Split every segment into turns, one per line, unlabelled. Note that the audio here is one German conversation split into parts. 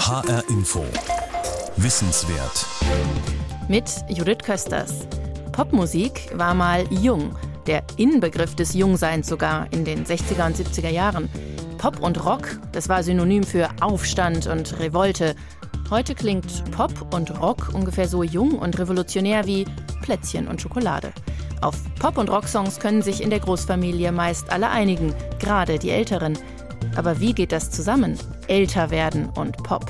HR Info. Wissenswert.
Mit Judith Kösters. Popmusik war mal jung. Der Inbegriff des Jungseins sogar in den 60er und 70er Jahren. Pop und Rock, das war Synonym für Aufstand und Revolte. Heute klingt Pop und Rock ungefähr so jung und revolutionär wie Plätzchen und Schokolade. Auf Pop- und Rocksongs können sich in der Großfamilie meist alle einigen, gerade die Älteren. Aber wie geht das zusammen? Älter werden und Pop.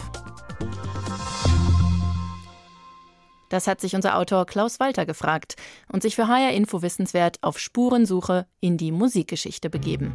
Das hat sich unser Autor Klaus Walter gefragt und sich für HR Info Wissenswert auf Spurensuche in die Musikgeschichte begeben.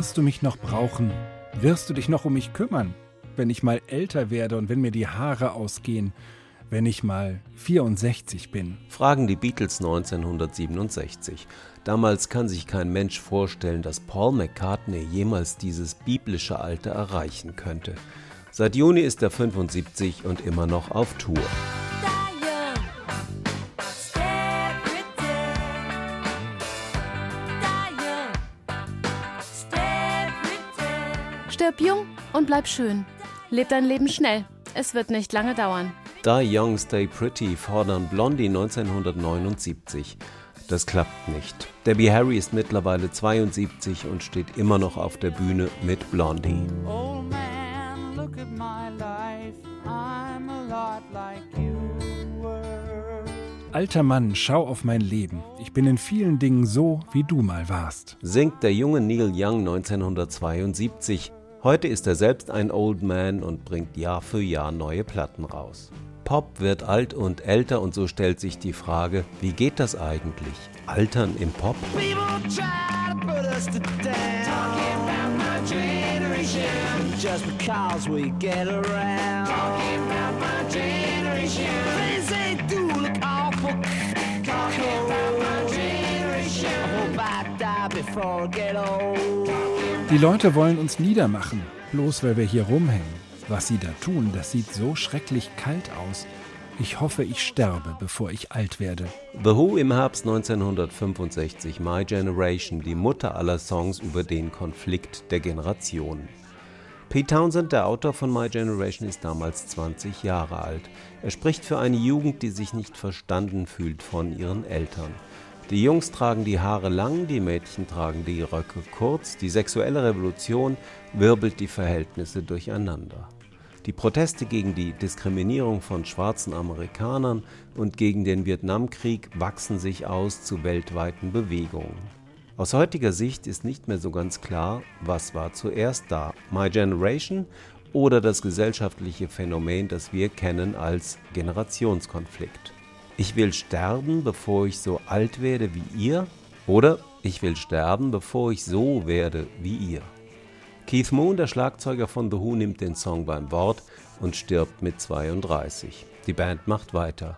Wirst du mich noch brauchen? Wirst du dich noch um mich kümmern? Wenn ich mal älter werde und wenn mir die Haare ausgehen, wenn ich mal 64 bin?
Fragen die Beatles 1967. Damals kann sich kein Mensch vorstellen, dass Paul McCartney jemals dieses biblische Alter erreichen könnte. Seit Juni ist er 75 und immer noch auf Tour.
Stirb jung und bleib schön. Leb dein Leben schnell. Es wird nicht lange dauern.
Die Young Stay Pretty fordern Blondie 1979. Das klappt nicht. Debbie Harry ist mittlerweile 72 und steht immer noch auf der Bühne mit Blondie. Oh man, look at my life. I'm a
lot like you Alter Mann, schau auf mein Leben. Ich bin in vielen Dingen so, wie du mal warst.
Singt der junge Neil Young 1972. Heute ist er selbst ein Old Man und bringt Jahr für Jahr neue Platten raus. Pop wird alt und älter und so stellt sich die Frage, wie geht das eigentlich? Altern im Pop?
Die Leute wollen uns niedermachen, bloß weil wir hier rumhängen. Was sie da tun, das sieht so schrecklich kalt aus. Ich hoffe, ich sterbe, bevor ich alt werde.
The Who im Herbst 1965, My Generation, die Mutter aller Songs über den Konflikt der Generationen. Pete Townsend, der Autor von My Generation, ist damals 20 Jahre alt. Er spricht für eine Jugend, die sich nicht verstanden fühlt von ihren Eltern. Die Jungs tragen die Haare lang, die Mädchen tragen die Röcke kurz. Die sexuelle Revolution wirbelt die Verhältnisse durcheinander. Die Proteste gegen die Diskriminierung von schwarzen Amerikanern und gegen den Vietnamkrieg wachsen sich aus zu weltweiten Bewegungen. Aus heutiger Sicht ist nicht mehr so ganz klar, was war zuerst da, My Generation oder das gesellschaftliche Phänomen, das wir kennen als Generationskonflikt. Ich will sterben, bevor ich so alt werde wie ihr, oder ich will sterben, bevor ich so werde wie ihr. Keith Moon, der Schlagzeuger von The Who, nimmt den Song beim Wort und stirbt mit 32. Die Band macht weiter.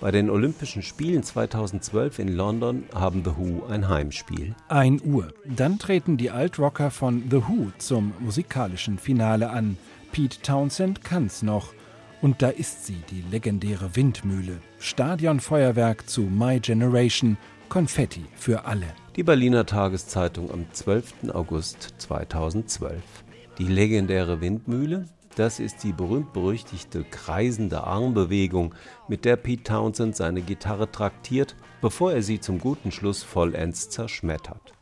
Bei den Olympischen Spielen 2012 in London haben The Who ein Heimspiel.
1 Uhr. Dann treten die Altrocker von The Who zum musikalischen Finale an. Pete Townsend kann's noch. Und da ist sie, die legendäre Windmühle. Stadionfeuerwerk zu My Generation. Konfetti für alle.
Die Berliner Tageszeitung am 12. August 2012. Die legendäre Windmühle, das ist die berühmt-berüchtigte kreisende Armbewegung, mit der Pete Townsend seine Gitarre traktiert, bevor er sie zum guten Schluss vollends zerschmettert.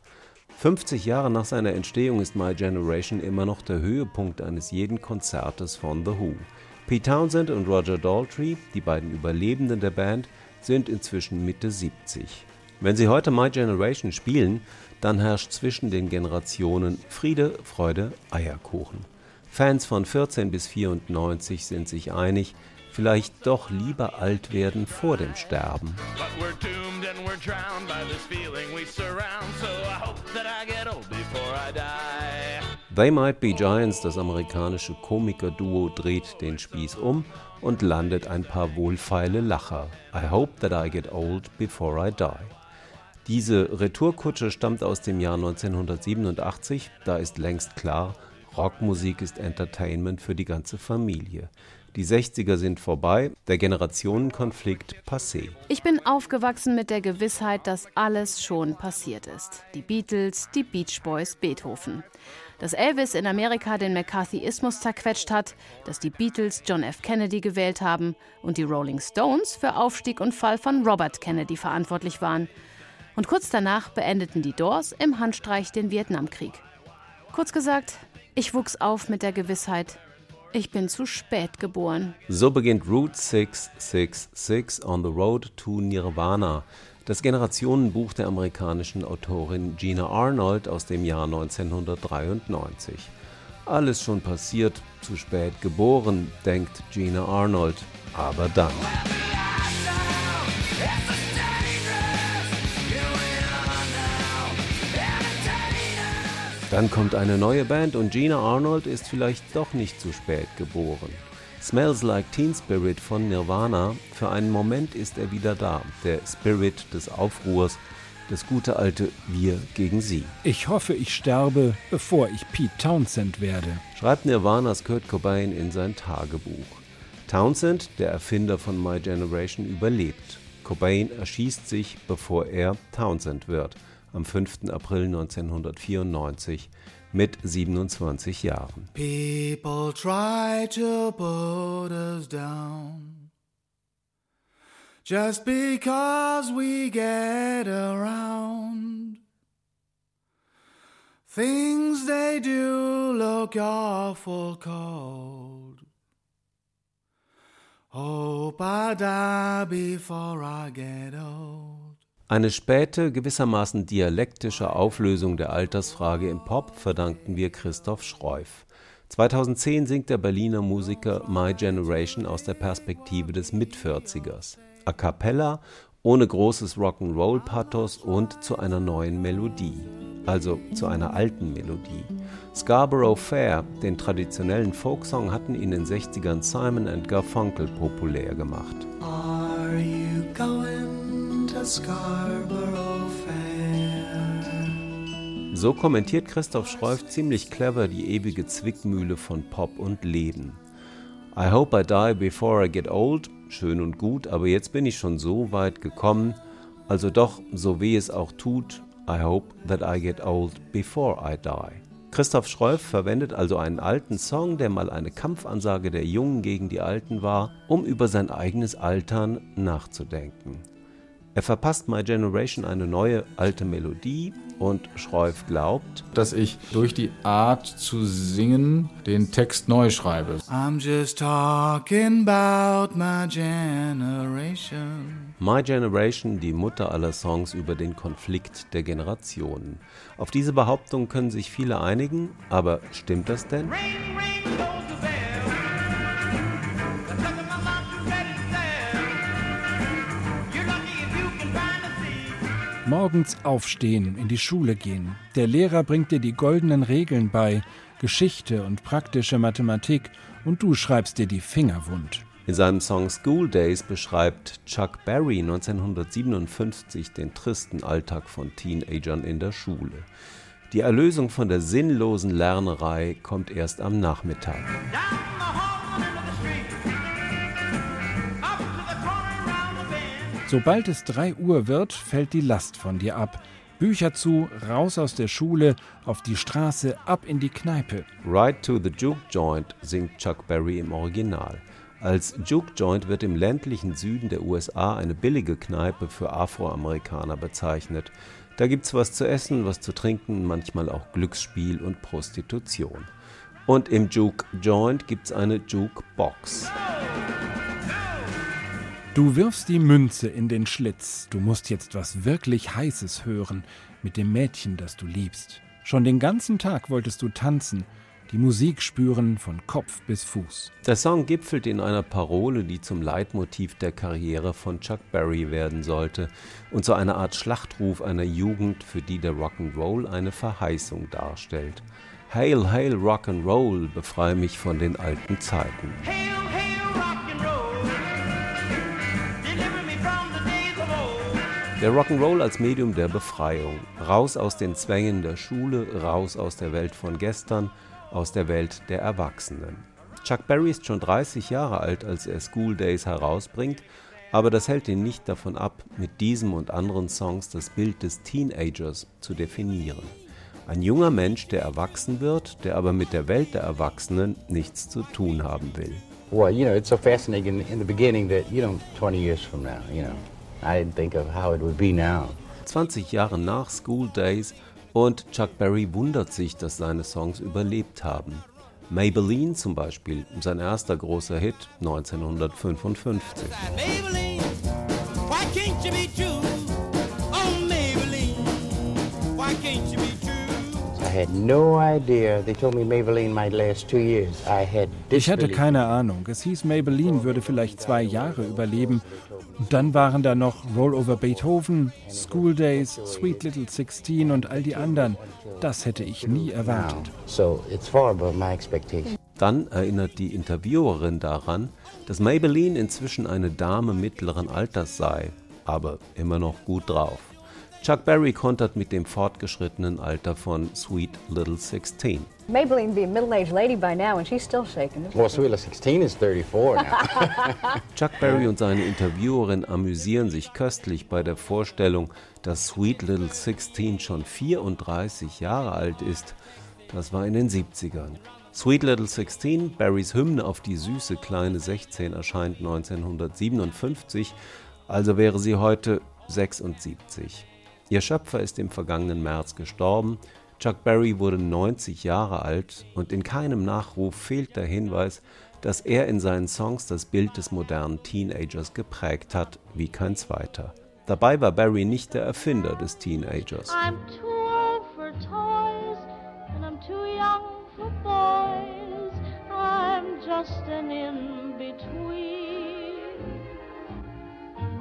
50 Jahre nach seiner Entstehung ist My Generation immer noch der Höhepunkt eines jeden Konzertes von The Who. Pete Townsend und Roger Daltrey, die beiden Überlebenden der Band, sind inzwischen Mitte 70. Wenn Sie heute My Generation spielen, dann herrscht zwischen den Generationen Friede, Freude, Eierkuchen. Fans von 14 bis 94 sind sich einig, vielleicht doch lieber alt werden vor dem Sterben. But we're doomed and we're drowned by this feeling we surround, so I hope They Might Be Giants, das amerikanische Komikerduo, dreht den Spieß um und landet ein paar wohlfeile Lacher. I hope that I get old before I die. Diese Retourkutsche stammt aus dem Jahr 1987. Da ist längst klar, Rockmusik ist Entertainment für die ganze Familie. Die 60er sind vorbei, der Generationenkonflikt passé.
Ich bin aufgewachsen mit der Gewissheit, dass alles schon passiert ist. Die Beatles, die Beach Boys, Beethoven. Dass Elvis in Amerika den McCarthyismus zerquetscht hat, dass die Beatles John F. Kennedy gewählt haben und die Rolling Stones für Aufstieg und Fall von Robert Kennedy verantwortlich waren. Und kurz danach beendeten die Doors im Handstreich den Vietnamkrieg. Kurz gesagt, ich wuchs auf mit der Gewissheit, ich bin zu spät geboren.
So beginnt Route 666 on the Road to Nirvana, das Generationenbuch der amerikanischen Autorin Gina Arnold aus dem Jahr 1993. Alles schon passiert, zu spät geboren, denkt Gina Arnold. Aber dann. Dann kommt eine neue Band und Gina Arnold ist vielleicht doch nicht zu spät geboren. Smells Like Teen Spirit von Nirvana, für einen Moment ist er wieder da, der Spirit des Aufruhrs, das gute alte Wir gegen Sie.
Ich hoffe, ich sterbe, bevor ich Pete Townsend werde,
schreibt Nirvanas Kurt Cobain in sein Tagebuch. Townsend, der Erfinder von My Generation, überlebt. Cobain erschießt sich, bevor er Townsend wird am 5. April 1994 mit 27 Jahren.
People try to put us down just because we get around. Things they do look awful cold. Hope I die before I get old.
Eine späte, gewissermaßen dialektische Auflösung der Altersfrage im Pop verdanken wir Christoph Schreuf. 2010 singt der Berliner Musiker My Generation aus der Perspektive des Mitvierzigers. A cappella, ohne großes Rock'n'Roll-Pathos und zu einer neuen Melodie. Also zu einer alten Melodie. Scarborough Fair, den traditionellen Folksong, hatten in den 60ern Simon and Garfunkel populär gemacht.
Are you going.
So kommentiert Christoph Schreuf ziemlich clever die ewige Zwickmühle von Pop und Leben. I hope I die before I get old, schön und gut, aber jetzt bin ich schon so weit gekommen, also doch, so weh es auch tut, I hope that I get old before I die. Christoph Schreuf verwendet also einen alten Song, der mal eine Kampfansage der Jungen gegen die Alten war, um über sein eigenes Altern nachzudenken. Er verpasst My Generation eine neue alte Melodie und Schreuf glaubt,
dass ich durch die Art zu singen den Text neu schreibe.
I'm just talking about my generation.
My Generation, die Mutter aller Songs über den Konflikt der Generationen. Auf diese Behauptung können sich viele einigen, aber stimmt das denn?
Ring,
Morgens aufstehen, in die Schule gehen. Der Lehrer bringt dir die goldenen Regeln bei, Geschichte und praktische Mathematik, und du schreibst dir die Finger wund.
In seinem Song School Days beschreibt Chuck Berry 1957 den tristen Alltag von Teenagern in der Schule. Die Erlösung von der sinnlosen Lernerei kommt erst am Nachmittag.
Sobald es 3 Uhr wird, fällt die Last von dir ab. Bücher zu, raus aus der Schule, auf die Straße, ab in die Kneipe.
Ride to the Juke Joint singt Chuck Berry im Original. Als Juke Joint wird im ländlichen Süden der USA eine billige Kneipe für Afroamerikaner bezeichnet. Da gibt's was zu essen, was zu trinken, manchmal auch Glücksspiel und Prostitution. Und im Juke Joint gibt's eine Jukebox.
Du wirfst die Münze in den Schlitz. Du musst jetzt was wirklich Heißes hören mit dem Mädchen, das du liebst. Schon den ganzen Tag wolltest du tanzen, die Musik spüren von Kopf bis Fuß.
Der Song gipfelt in einer Parole, die zum Leitmotiv der Karriere von Chuck Berry werden sollte und so eine Art Schlachtruf einer Jugend, für die der Rock'n'Roll eine Verheißung darstellt. Hail, hail, Rock'n'Roll, befreie mich von den alten Zeiten.
Hail,
Der Rock'n'Roll als Medium der Befreiung. Raus aus den Zwängen der Schule, raus aus der Welt von gestern, aus der Welt der Erwachsenen. Chuck Berry ist schon 30 Jahre alt, als er School Days herausbringt, aber das hält ihn nicht davon ab, mit diesem und anderen Songs das Bild des Teenagers zu definieren. Ein junger Mensch, der erwachsen wird, der aber mit der Welt der Erwachsenen nichts zu tun haben will.
Well, you know, it's so fascinating in the beginning that, you know, 20 years from now, you know, I didn't think of how it would be now.
20 Jahre nach School Days und Chuck Berry wundert sich, dass seine Songs überlebt haben. Maybelline zum Beispiel, sein erster großer Hit 1955.
Maybelline, why can't you be true? Oh, Maybelline, why can't you be true?
I had no idea. They told me Maybelline might last two years. I had
Ich hatte keine Ahnung. Es hieß, Maybelline würde vielleicht zwei Jahre überleben. Und dann waren da noch Roll Over Beethoven, School Days, Sweet Little Sixteen und all die anderen. Das hätte ich nie erwartet.
So it's far above my expectations.
Dann erinnert die Interviewerin daran, dass Maybelline inzwischen eine Dame mittleren Alters sei, aber immer noch gut drauf. Chuck Berry kontert mit dem fortgeschrittenen Alter von Sweet Little Sixteen.
Maybelline be a middle-aged lady by now, and she's still shaking.
Well, Sweet Little 16 is 34 now.
Chuck Berry und seine Interviewerin amüsieren sich köstlich bei der Vorstellung, dass Sweet Little Sixteen schon 34 Jahre alt ist. Das war in den 70ern. Sweet Little Sixteen, Barrys Hymne auf die süße kleine 16, erscheint 1957, also wäre sie heute 76. Ihr Schöpfer ist im vergangenen März gestorben. Chuck Berry wurde 90 Jahre alt und in keinem Nachruf fehlt der Hinweis, dass er in seinen Songs das Bild des modernen Teenagers geprägt hat, wie kein zweiter. Dabei war Barry nicht der Erfinder des Teenagers.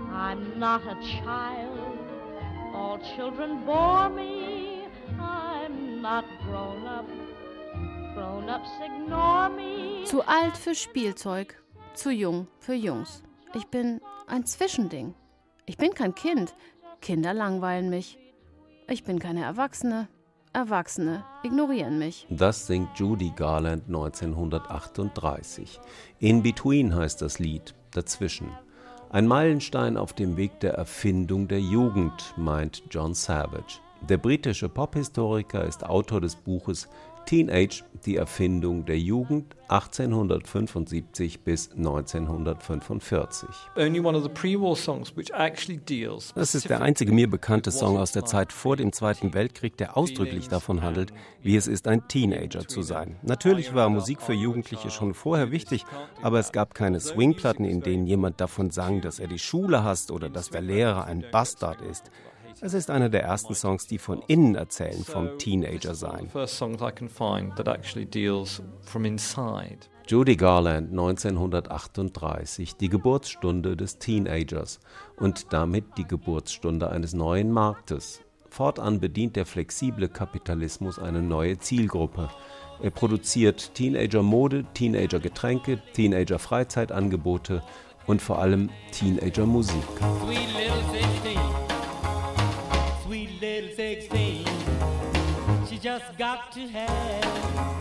I'm not a child, all children bore me. Not grown up, grown ups ignore me.
Zu alt für Spielzeug, zu jung für Jungs. Ich bin ein Zwischending. Ich bin kein Kind. Kinder langweilen mich. Ich bin keine Erwachsene. Erwachsene ignorieren mich.
Das singt Judy Garland 1938. In Between heißt das Lied, dazwischen. Ein Meilenstein auf dem Weg der Erfindung der Jugend, meint John Savage. Der britische Pophistoriker ist Autor des Buches Teenage, die Erfindung der Jugend 1875 bis 1945.
Das ist der einzige mir bekannte Song aus der Zeit vor dem Zweiten Weltkrieg, der ausdrücklich davon handelt, wie es ist, ein Teenager zu sein. Natürlich war Musik für Jugendliche schon vorher wichtig, aber es gab keine Swingplatten, in denen jemand davon sang, dass er die Schule hasst oder dass der Lehrer ein Bastard ist. Es ist einer der ersten Songs, die von innen erzählen, vom Teenager sein.
Judy Garland 1938, die Geburtsstunde des Teenagers und damit die Geburtsstunde eines neuen Marktes. Fortan bedient der flexible Kapitalismus eine neue Zielgruppe. Er produziert Teenager-Mode, Teenager-Getränke, Teenager-Freizeitangebote und vor allem Teenager-Musik.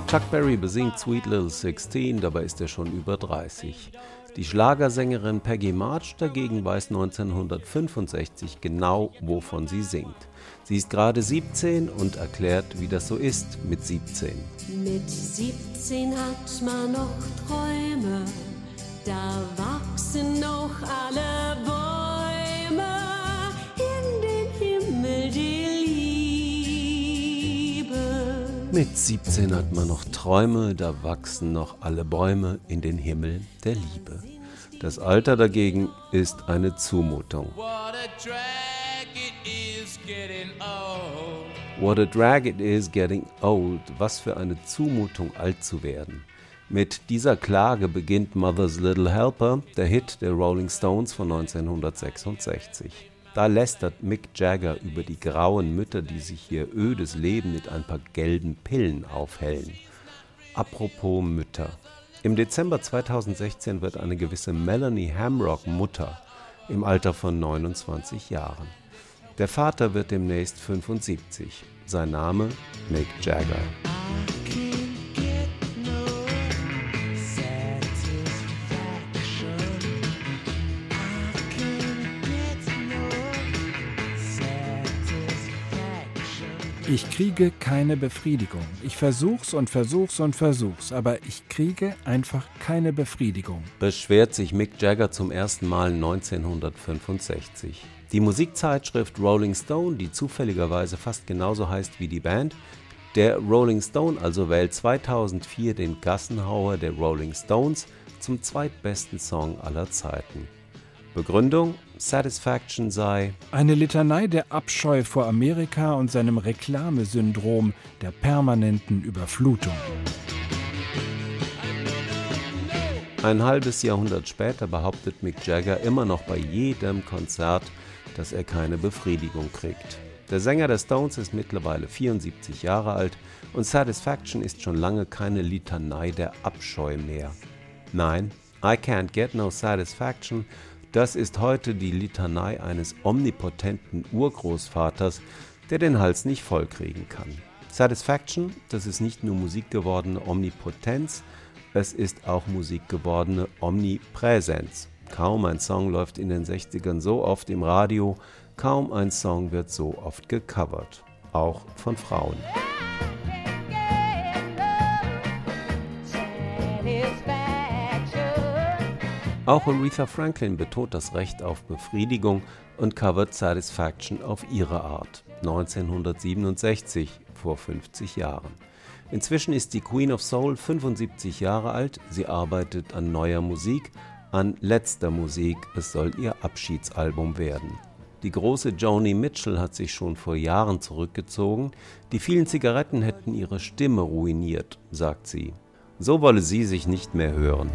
Chuck Berry besingt Sweet Little 16, dabei ist er schon über 30. Die Schlagersängerin Peggy March dagegen weiß 1965 genau, wovon sie singt. Sie ist gerade 17 und erklärt, wie das so ist mit 17.
Mit 17 hat man noch Träume, da wachsen noch alle Bäume in den Himmel die
Mit 17 hat man noch Träume, da wachsen noch alle Bäume in den Himmel der Liebe. Das Alter dagegen ist eine Zumutung.
What a drag it is getting old.
What a drag it is getting old. Was für eine Zumutung, alt zu werden. Mit dieser Klage beginnt Mother's Little Helper, der Hit der Rolling Stones von 1966. Da lästert Mick Jagger über die grauen Mütter, die sich ihr ödes Leben mit ein paar gelben Pillen aufhellen. Apropos Mütter. Im Dezember 2016 wird eine gewisse Melanie Hamrock Mutter im Alter von 29 Jahren. Der Vater wird demnächst 75. Sein Name Mick Jagger.
Ich kriege keine Befriedigung. Ich versuch's und versuch's und versuch's, aber ich kriege einfach keine Befriedigung.
Beschwert sich Mick Jagger zum ersten Mal 1965. Die Musikzeitschrift Rolling Stone, die zufälligerweise fast genauso heißt wie die Band, der Rolling Stone also wählt 2004 den Gassenhauer der Rolling Stones zum zweitbesten Song aller Zeiten. Begründung Satisfaction sei
eine Litanei der Abscheu vor Amerika und seinem Reklamesyndrom der permanenten Überflutung.
Ein halbes Jahrhundert später behauptet Mick Jagger immer noch bei jedem Konzert, dass er keine Befriedigung kriegt. Der Sänger der Stones ist mittlerweile 74 Jahre alt und Satisfaction ist schon lange keine Litanei der Abscheu mehr. Nein, I Can't Get No Satisfaction das ist heute die Litanei eines omnipotenten Urgroßvaters, der den Hals nicht vollkriegen kann. Satisfaction, das ist nicht nur Musik gewordene Omnipotenz, es ist auch Musik gewordene Omnipräsenz. Kaum ein Song läuft in den 60ern so oft im Radio, kaum ein Song wird so oft gecovert, auch von Frauen. Auch Aretha Franklin betont das Recht auf Befriedigung und covert Satisfaction auf ihre Art. 1967, vor 50 Jahren. Inzwischen ist die Queen of Soul 75 Jahre alt. Sie arbeitet an neuer Musik, an letzter Musik. Es soll ihr Abschiedsalbum werden. Die große Joni Mitchell hat sich schon vor Jahren zurückgezogen. Die vielen Zigaretten hätten ihre Stimme ruiniert, sagt sie. So wolle sie sich nicht mehr hören.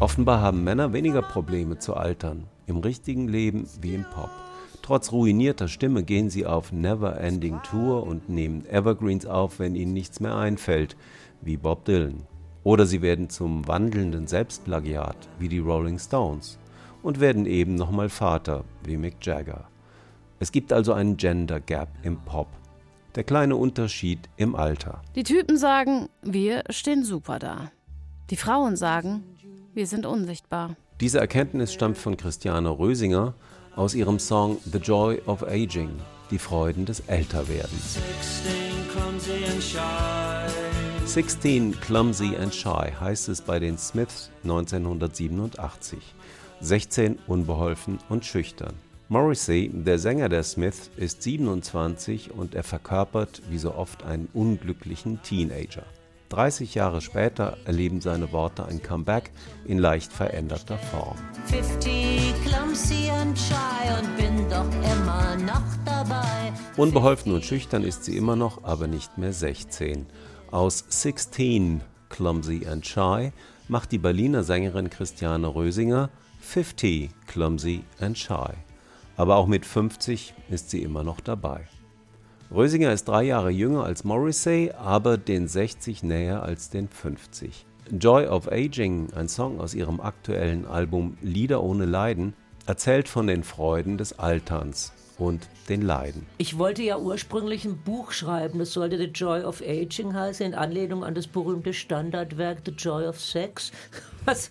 Offenbar haben Männer weniger Probleme zu altern, im richtigen Leben wie im Pop. Trotz ruinierter Stimme gehen sie auf Never Ending Tour und nehmen Evergreens auf, wenn ihnen nichts mehr einfällt, wie Bob Dylan. Oder sie werden zum wandelnden Selbstplagiat, wie die Rolling Stones. Und werden eben nochmal Vater, wie Mick Jagger. Es gibt also einen Gender Gap im Pop. Der kleine Unterschied im Alter.
Die Typen sagen, wir stehen super da. Die Frauen sagen, wir sind unsichtbar.
Diese Erkenntnis stammt von Christiane Rösinger aus ihrem Song The Joy of Aging, die Freuden des Älterwerdens. 16 Clumsy and Shy heißt es bei den Smiths 1987. 16 unbeholfen und schüchtern. Morrissey, der Sänger der Smiths, ist 27 und er verkörpert wie so oft einen unglücklichen Teenager. 30 Jahre später erleben seine Worte ein Comeback in leicht veränderter Form. 50 clumsy and shy und bin doch immer noch dabei. Unbeholfen und schüchtern ist sie immer noch, aber nicht mehr 16. Aus 16 Clumsy and Shy macht die Berliner Sängerin Christiane Rösinger 50 Clumsy and Shy. Aber auch mit 50 ist sie immer noch dabei. Rösinger ist drei Jahre jünger als Morrissey, aber den 60 näher als den 50. Joy of Aging, ein Song aus ihrem aktuellen Album Lieder ohne Leiden, erzählt von den Freuden des Alterns und den Leiden.
Ich wollte ja ursprünglich ein Buch schreiben, das sollte The Joy of Aging heißen, in Anlehnung an das berühmte Standardwerk The Joy of Sex, was,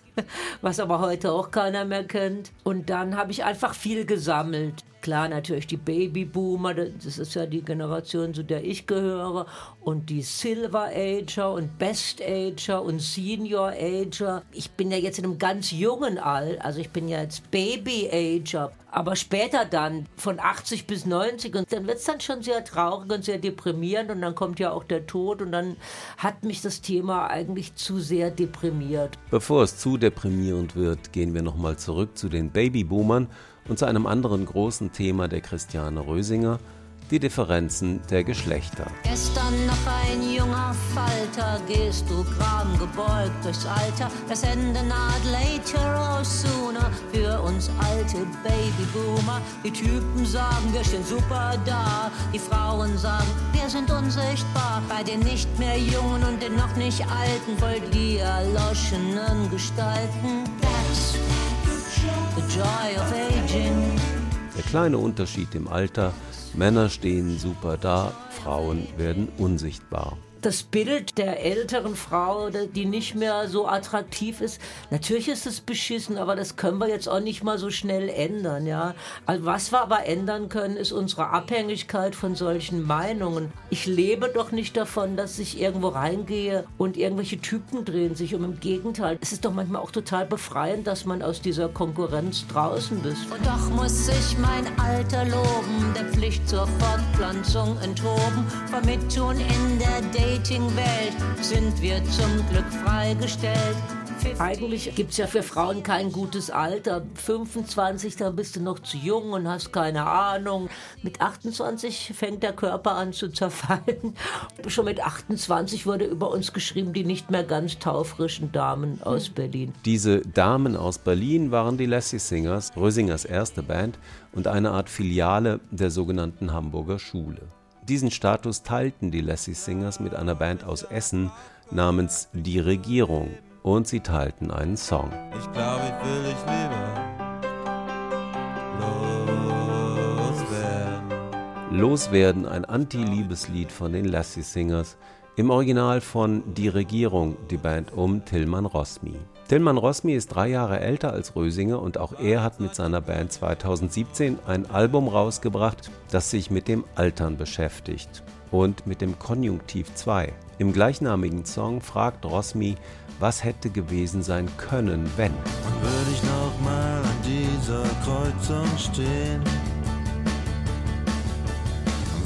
was aber heute auch keiner mehr kennt. Und dann habe ich einfach viel gesammelt. Klar, natürlich die Babyboomer, das ist ja die Generation, zu der ich gehöre, und die Silver Ager und Best Ager und Senior Ager. Ich bin ja jetzt in einem ganz jungen All, also ich bin ja jetzt Baby Ager. Aber später dann, von 80 bis 90, und dann wird es dann schon sehr traurig und sehr deprimierend und dann kommt ja auch der Tod und dann hat mich das Thema eigentlich zu sehr deprimiert.
Bevor es zu deprimierend wird, gehen wir nochmal zurück zu den Babyboomern und zu einem anderen großen Thema der Christiane Rösinger, die Differenzen der Geschlechter.
Gestern noch ein junger Falter, gehst du gram gebeugt durchs Alter. Das Ende naht later or sooner für uns alte Babyboomer. Die Typen sagen, wir stehen super da. Die Frauen sagen, wir sind unsichtbar. Bei den nicht mehr Jungen und den noch nicht Alten, voll die erloschenen Gestalten. That's
Der kleine Unterschied im Alter. Männer stehen super da, Frauen werden unsichtbar
das Bild der älteren Frau, die nicht mehr so attraktiv ist, natürlich ist es beschissen, aber das können wir jetzt auch nicht mal so schnell ändern, ja. Also was wir aber ändern können, ist unsere Abhängigkeit von solchen Meinungen. Ich lebe doch nicht davon, dass ich irgendwo reingehe und irgendwelche Typen drehen sich um. Im Gegenteil, es ist doch manchmal auch total befreiend, dass man aus dieser Konkurrenz draußen ist.
Und doch muss ich mein Alter loben, der Pflicht zur Fortpflanzung enthoben, vermittun in der Day Dating-Welt sind wir zum Glück freigestellt.
Eigentlich gibt es ja für Frauen kein gutes Alter. 25, da bist du noch zu jung und hast keine Ahnung. Mit 28 fängt der Körper an zu zerfallen. Schon mit 28 wurde über uns geschrieben, die nicht mehr ganz taufrischen Damen aus hm. Berlin.
Diese Damen aus Berlin waren die Lassie Singers, Rösingers erste Band und eine Art Filiale der sogenannten Hamburger Schule. Diesen Status teilten die Lassie Singers mit einer Band aus Essen namens Die Regierung und sie teilten einen Song. Ich glaube, ich will dich lieber loswerden. Loswerden, ein Anti-Liebeslied von den Lassie Singers, im Original von Die Regierung, die Band um Tillmann Rosmi. Tillmann Rosmi ist drei Jahre älter als Rösinger und auch er hat mit seiner Band 2017 ein Album rausgebracht, das sich mit dem Altern beschäftigt und mit dem Konjunktiv 2. Im gleichnamigen Song fragt Rosmi, was hätte gewesen sein können, wenn. Und würde ich noch mal an dieser Kreuzung stehen,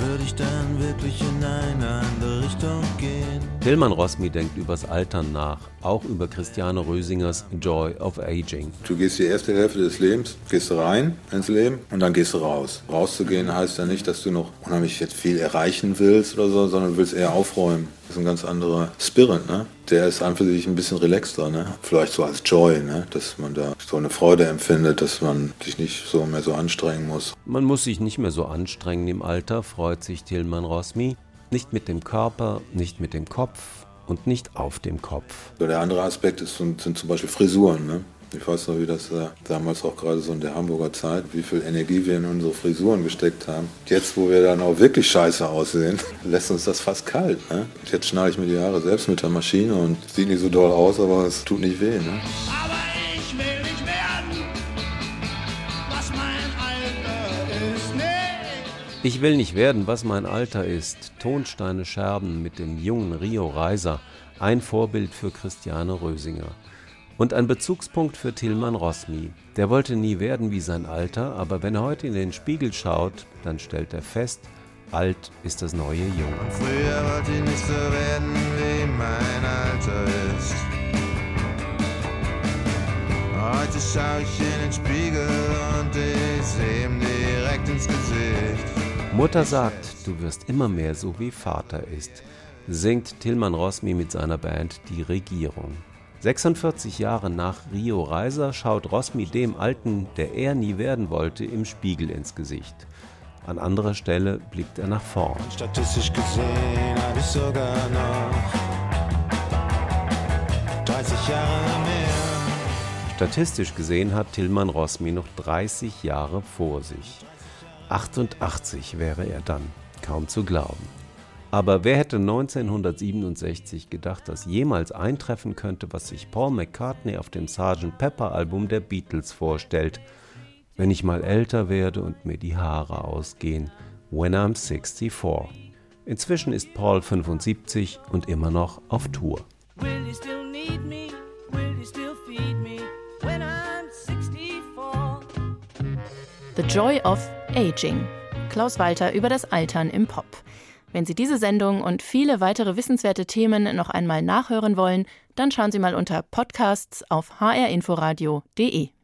würde ich dann wirklich in eine andere Richtung gehen? Tillmann Rosmi denkt übers Altern nach, auch über Christiane Rösingers Joy of Aging.
Du gehst die erste Hälfte des Lebens, gehst rein ins Leben und dann gehst du raus. Rauszugehen heißt ja nicht, dass du noch unheimlich jetzt viel erreichen willst oder so, sondern du willst eher aufräumen. Das ist ein ganz anderer Spirit, ne? Der ist einfach sich ein bisschen relaxter, ne? Vielleicht so als Joy, ne? Dass man da so eine Freude empfindet, dass man sich nicht so mehr so anstrengen muss.
Man muss sich nicht mehr so anstrengen im Alter, freut sich Tilman Rosmi. Nicht mit dem Körper, nicht mit dem Kopf und nicht auf dem Kopf.
Der andere Aspekt ist, sind, sind zum Beispiel Frisuren. Ne? Ich weiß noch, wie das äh, damals auch gerade so in der Hamburger Zeit, wie viel Energie wir in unsere Frisuren gesteckt haben. Jetzt, wo wir dann auch wirklich scheiße aussehen, lässt uns das fast kalt. Ne? Jetzt schneide ich mir die Haare selbst mit der Maschine und sieht nicht so doll aus, aber es tut nicht weh. Ne?
Aber ich will nicht werden, was mein Alter ist. Nee.
Ich will nicht werden, was mein Alter ist. Tonsteine Scherben mit dem jungen Rio Reiser. Ein Vorbild für Christiane Rösinger. Und ein Bezugspunkt für Tilman Rosmi. Der wollte nie werden wie sein Alter, aber wenn er heute in den Spiegel schaut, dann stellt er fest, alt ist das neue Jung.
Früher wollte ich nicht so werden, wie mein Alter ist. Heute schaue ich in den Spiegel und ich sehe ihm direkt ins Gesicht.
Mutter sagt, du wirst immer mehr so wie Vater ist, singt Tilman Rosmi mit seiner Band Die Regierung. 46 Jahre nach Rio Reiser schaut Rosmi dem Alten, der er nie werden wollte, im Spiegel ins Gesicht. An anderer Stelle blickt er nach vorn.
Statistisch gesehen habe ich sogar noch 30 Jahre mehr.
Statistisch gesehen hat Tillmann Rosmi noch 30 Jahre vor sich. 88 wäre er dann, kaum zu glauben. Aber wer hätte 1967 gedacht, dass jemals eintreffen könnte, was sich Paul McCartney auf dem Sgt. Pepper Album der Beatles vorstellt, wenn ich mal älter werde und mir die Haare ausgehen, When I'm 64. Inzwischen ist Paul 75 und immer noch auf Tour. Will you still need me? Will you still feed me
when I'm 64? The Joy of Aging. Klaus Walter über das Altern im Pop. Wenn Sie diese Sendung und viele weitere wissenswerte Themen noch einmal nachhören wollen, dann schauen Sie mal unter Podcasts auf hrinforadio.de.